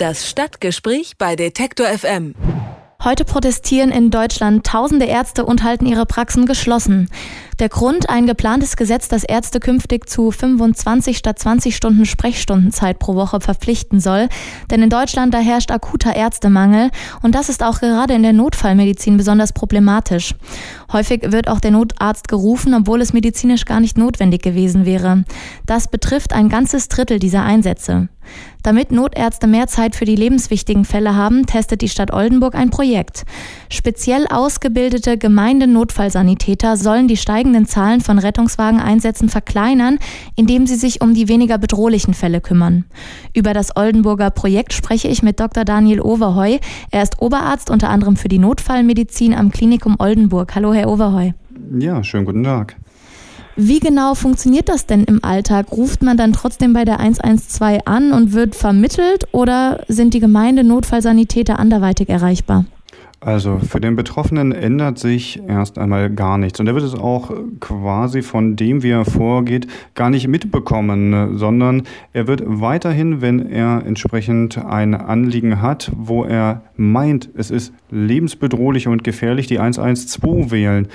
Das Stadtgespräch bei Detektor FM. Heute protestieren in Deutschland tausende Ärzte und halten ihre Praxen geschlossen. Der Grund, ein geplantes Gesetz, das Ärzte künftig zu 25 statt 20 Stunden Sprechstundenzeit pro Woche verpflichten soll. Denn in Deutschland da herrscht akuter Ärztemangel und das ist auch gerade in der Notfallmedizin besonders problematisch. Häufig wird auch der Notarzt gerufen, obwohl es medizinisch gar nicht notwendig gewesen wäre. Das betrifft ein ganzes Drittel dieser Einsätze. Damit Notärzte mehr Zeit für die lebenswichtigen Fälle haben, testet die Stadt Oldenburg ein Projekt. Speziell ausgebildete Gemeindenotfallsanitäter sollen die steigenden Zahlen von Rettungswageneinsätzen verkleinern, indem sie sich um die weniger bedrohlichen Fälle kümmern. Über das Oldenburger Projekt spreche ich mit Dr. Daniel Overheu. Er ist Oberarzt unter anderem für die Notfallmedizin am Klinikum Oldenburg. Hallo, Herr Overheu. Ja, schönen guten Tag. Wie genau funktioniert das denn im Alltag? Ruft man dann trotzdem bei der 112 an und wird vermittelt oder sind die Gemeindenotfallsanitäter anderweitig erreichbar? Also für den Betroffenen ändert sich erst einmal gar nichts. Und er wird es auch quasi von dem, wie er vorgeht, gar nicht mitbekommen, sondern er wird weiterhin, wenn er entsprechend ein Anliegen hat, wo er meint, es ist lebensbedrohlich und gefährlich, die 112 wählen.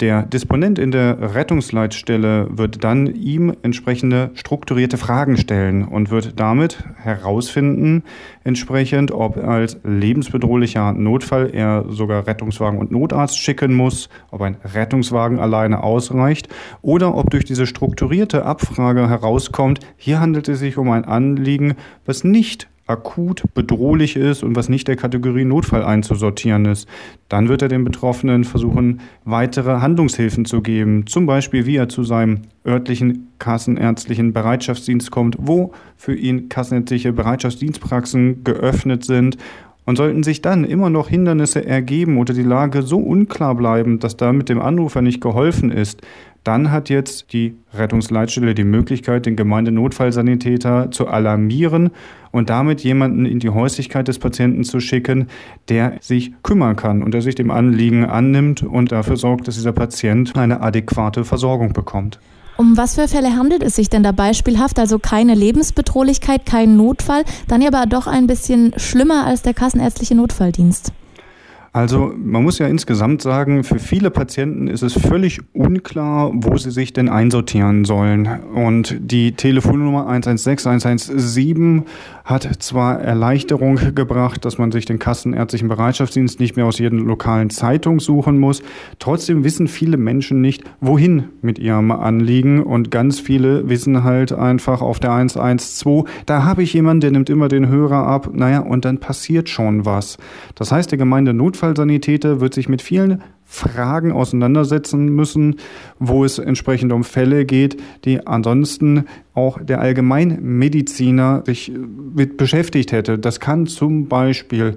Der Disponent in der Rettungsleitstelle wird dann ihm entsprechende strukturierte Fragen stellen und wird damit herausfinden, entsprechend, ob als lebensbedrohlicher Notfall er sogar Rettungswagen und Notarzt schicken muss, ob ein Rettungswagen alleine ausreicht oder ob durch diese strukturierte Abfrage herauskommt, hier handelt es sich um ein Anliegen, was nicht akut bedrohlich ist und was nicht der Kategorie Notfall einzusortieren ist. Dann wird er den Betroffenen versuchen, weitere Handlungshilfen zu geben. Zum Beispiel, wie er zu seinem örtlichen kassenärztlichen Bereitschaftsdienst kommt, wo für ihn kassenärztliche Bereitschaftsdienstpraxen geöffnet sind und sollten sich dann immer noch Hindernisse ergeben oder die Lage so unklar bleiben, dass da mit dem Anrufer nicht geholfen ist, dann hat jetzt die Rettungsleitstelle die Möglichkeit, den Gemeindenotfallsanitäter zu alarmieren und damit jemanden in die Häuslichkeit des Patienten zu schicken, der sich kümmern kann und der sich dem Anliegen annimmt und dafür sorgt, dass dieser Patient eine adäquate Versorgung bekommt. Um was für Fälle handelt es sich denn da beispielhaft? Also keine Lebensbedrohlichkeit, kein Notfall, dann aber doch ein bisschen schlimmer als der kassenärztliche Notfalldienst. Also man muss ja insgesamt sagen, für viele Patienten ist es völlig unklar, wo sie sich denn einsortieren sollen. Und die Telefonnummer 116 117 hat zwar Erleichterung gebracht, dass man sich den kassenärztlichen Bereitschaftsdienst nicht mehr aus jeder lokalen Zeitung suchen muss. Trotzdem wissen viele Menschen nicht, wohin mit ihrem Anliegen. Und ganz viele wissen halt einfach auf der 112, da habe ich jemanden, der nimmt immer den Hörer ab. Naja, und dann passiert schon was. Das heißt, der Gemeinde Notfall Notfallsanitäter wird sich mit vielen Fragen auseinandersetzen müssen, wo es entsprechend um Fälle geht, die ansonsten auch der Allgemeinmediziner sich mit beschäftigt hätte. Das kann zum Beispiel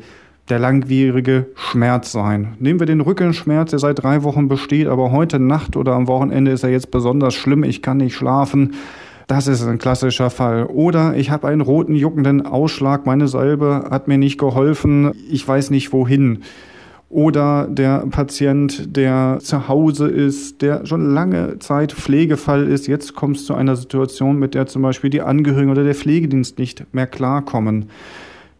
der langwierige Schmerz sein. Nehmen wir den Rückenschmerz, der seit drei Wochen besteht, aber heute Nacht oder am Wochenende ist er jetzt besonders schlimm, ich kann nicht schlafen. Das ist ein klassischer Fall. Oder ich habe einen roten, juckenden Ausschlag, meine Salbe hat mir nicht geholfen, ich weiß nicht wohin oder der Patient, der zu Hause ist, der schon lange Zeit Pflegefall ist. Jetzt kommt es zu einer Situation, mit der zum Beispiel die Angehörigen oder der Pflegedienst nicht mehr klarkommen.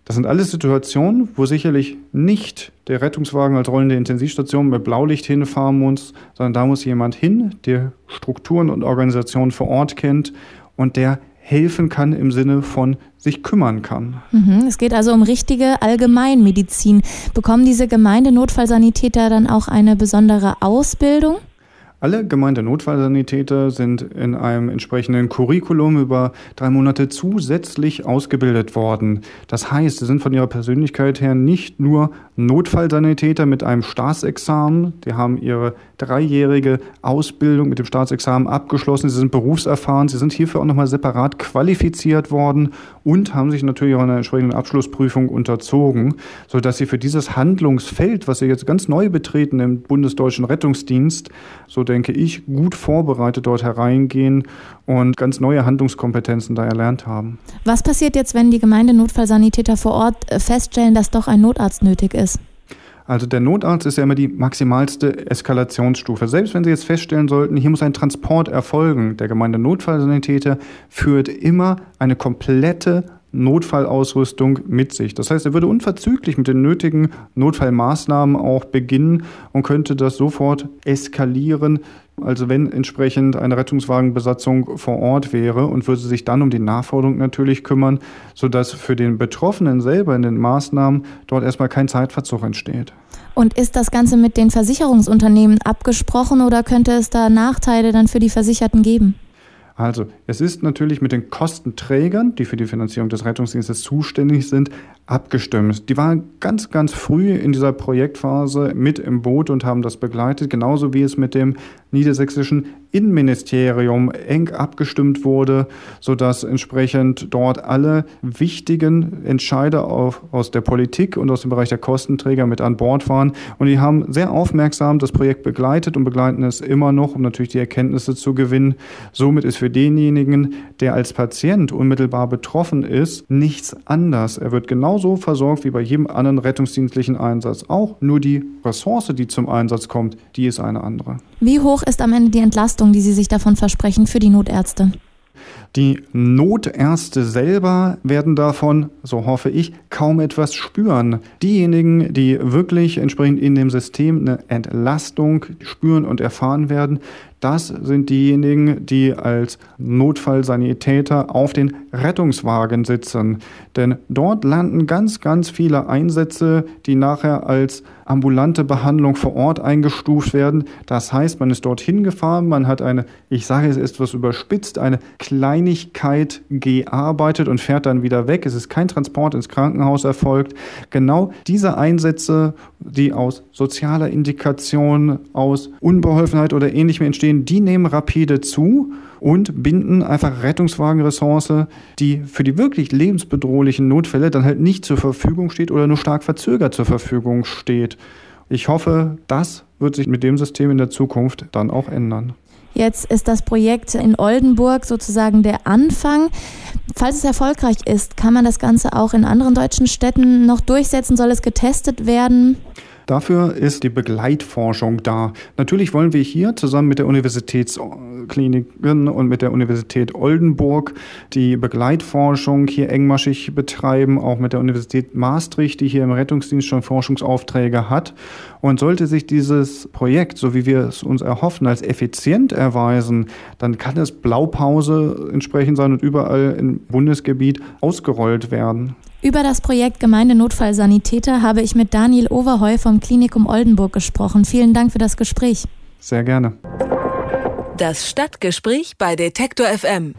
Das sind alles Situationen, wo sicherlich nicht der Rettungswagen als rollende Intensivstation mit Blaulicht hinfahren muss, sondern da muss jemand hin, der Strukturen und Organisationen vor Ort kennt und der helfen kann im Sinne von sich kümmern kann. Mhm, es geht also um richtige Allgemeinmedizin. Bekommen diese Gemeindenotfallsanitäter dann auch eine besondere Ausbildung? Alle Gemeindenotfallsanitäter sind in einem entsprechenden Curriculum über drei Monate zusätzlich ausgebildet worden. Das heißt, sie sind von ihrer Persönlichkeit her nicht nur Notfallsanitäter mit einem Staatsexamen, die haben ihre dreijährige Ausbildung mit dem Staatsexamen abgeschlossen, sie sind berufserfahren, sie sind hierfür auch nochmal separat qualifiziert worden und haben sich natürlich auch einer entsprechenden Abschlussprüfung unterzogen, sodass sie für dieses Handlungsfeld, was sie jetzt ganz neu betreten im Bundesdeutschen Rettungsdienst, so denke ich, gut vorbereitet dort hereingehen und ganz neue Handlungskompetenzen da erlernt haben. Was passiert jetzt, wenn die Gemeindenotfallsanitäter vor Ort äh, feststellen, dass doch ein Notarzt nötig ist? Also der Notarzt ist ja immer die maximalste Eskalationsstufe. Selbst wenn Sie jetzt feststellen sollten, hier muss ein Transport erfolgen, der Gemeindenotfallsanitäter führt immer eine komplette Notfallausrüstung mit sich. Das heißt, er würde unverzüglich mit den nötigen Notfallmaßnahmen auch beginnen und könnte das sofort eskalieren, also wenn entsprechend eine Rettungswagenbesatzung vor Ort wäre und würde sich dann um die Nachforderung natürlich kümmern, sodass für den Betroffenen selber in den Maßnahmen dort erstmal kein Zeitverzug entsteht. Und ist das Ganze mit den Versicherungsunternehmen abgesprochen oder könnte es da Nachteile dann für die Versicherten geben? Also, es ist natürlich mit den Kostenträgern, die für die Finanzierung des Rettungsdienstes zuständig sind, abgestimmt. Die waren ganz, ganz früh in dieser Projektphase mit im Boot und haben das begleitet, genauso wie es mit dem niedersächsischen Innenministerium eng abgestimmt wurde, sodass entsprechend dort alle wichtigen Entscheider auf, aus der Politik und aus dem Bereich der Kostenträger mit an Bord waren. Und die haben sehr aufmerksam das Projekt begleitet und begleiten es immer noch, um natürlich die Erkenntnisse zu gewinnen. Somit ist für denjenigen, der als Patient unmittelbar betroffen ist, nichts anders. Er wird genauso versorgt wie bei jedem anderen rettungsdienstlichen Einsatz. Auch nur die Ressource, die zum Einsatz kommt, die ist eine andere. Wie hoch ist am Ende die Entlastung, die Sie sich davon versprechen für die Notärzte? Die Notärzte selber werden davon, so hoffe ich, kaum etwas spüren. Diejenigen, die wirklich entsprechend in dem System eine Entlastung spüren und erfahren werden, das sind diejenigen, die als Notfallsanitäter auf den Rettungswagen sitzen. Denn dort landen ganz, ganz viele Einsätze, die nachher als ambulante Behandlung vor Ort eingestuft werden. Das heißt, man ist dorthin gefahren, man hat eine, ich sage es etwas überspitzt, eine Kleinigkeit gearbeitet und fährt dann wieder weg. Es ist kein Transport ins Krankenhaus erfolgt. Genau diese Einsätze, die aus sozialer Indikation, aus Unbeholfenheit oder ähnlichem entstehen, die nehmen rapide zu und binden einfach Rettungswagenressource, die für die wirklich lebensbedrohlichen Notfälle dann halt nicht zur Verfügung steht oder nur stark verzögert zur Verfügung steht. Ich hoffe, das wird sich mit dem System in der Zukunft dann auch ändern. Jetzt ist das Projekt in Oldenburg sozusagen der Anfang. Falls es erfolgreich ist, kann man das Ganze auch in anderen deutschen Städten noch durchsetzen? Soll es getestet werden? Dafür ist die Begleitforschung da. Natürlich wollen wir hier zusammen mit der Universitätskliniken und mit der Universität Oldenburg die Begleitforschung hier engmaschig betreiben, auch mit der Universität Maastricht, die hier im Rettungsdienst schon Forschungsaufträge hat. Und sollte sich dieses Projekt, so wie wir es uns erhoffen, als effizient erweisen, dann kann es Blaupause entsprechend sein und überall im Bundesgebiet ausgerollt werden. Über das Projekt Gemeindenotfallsanitäter habe ich mit Daniel Overheu vom Klinikum Oldenburg gesprochen. Vielen Dank für das Gespräch. Sehr gerne. Das Stadtgespräch bei Detektor FM.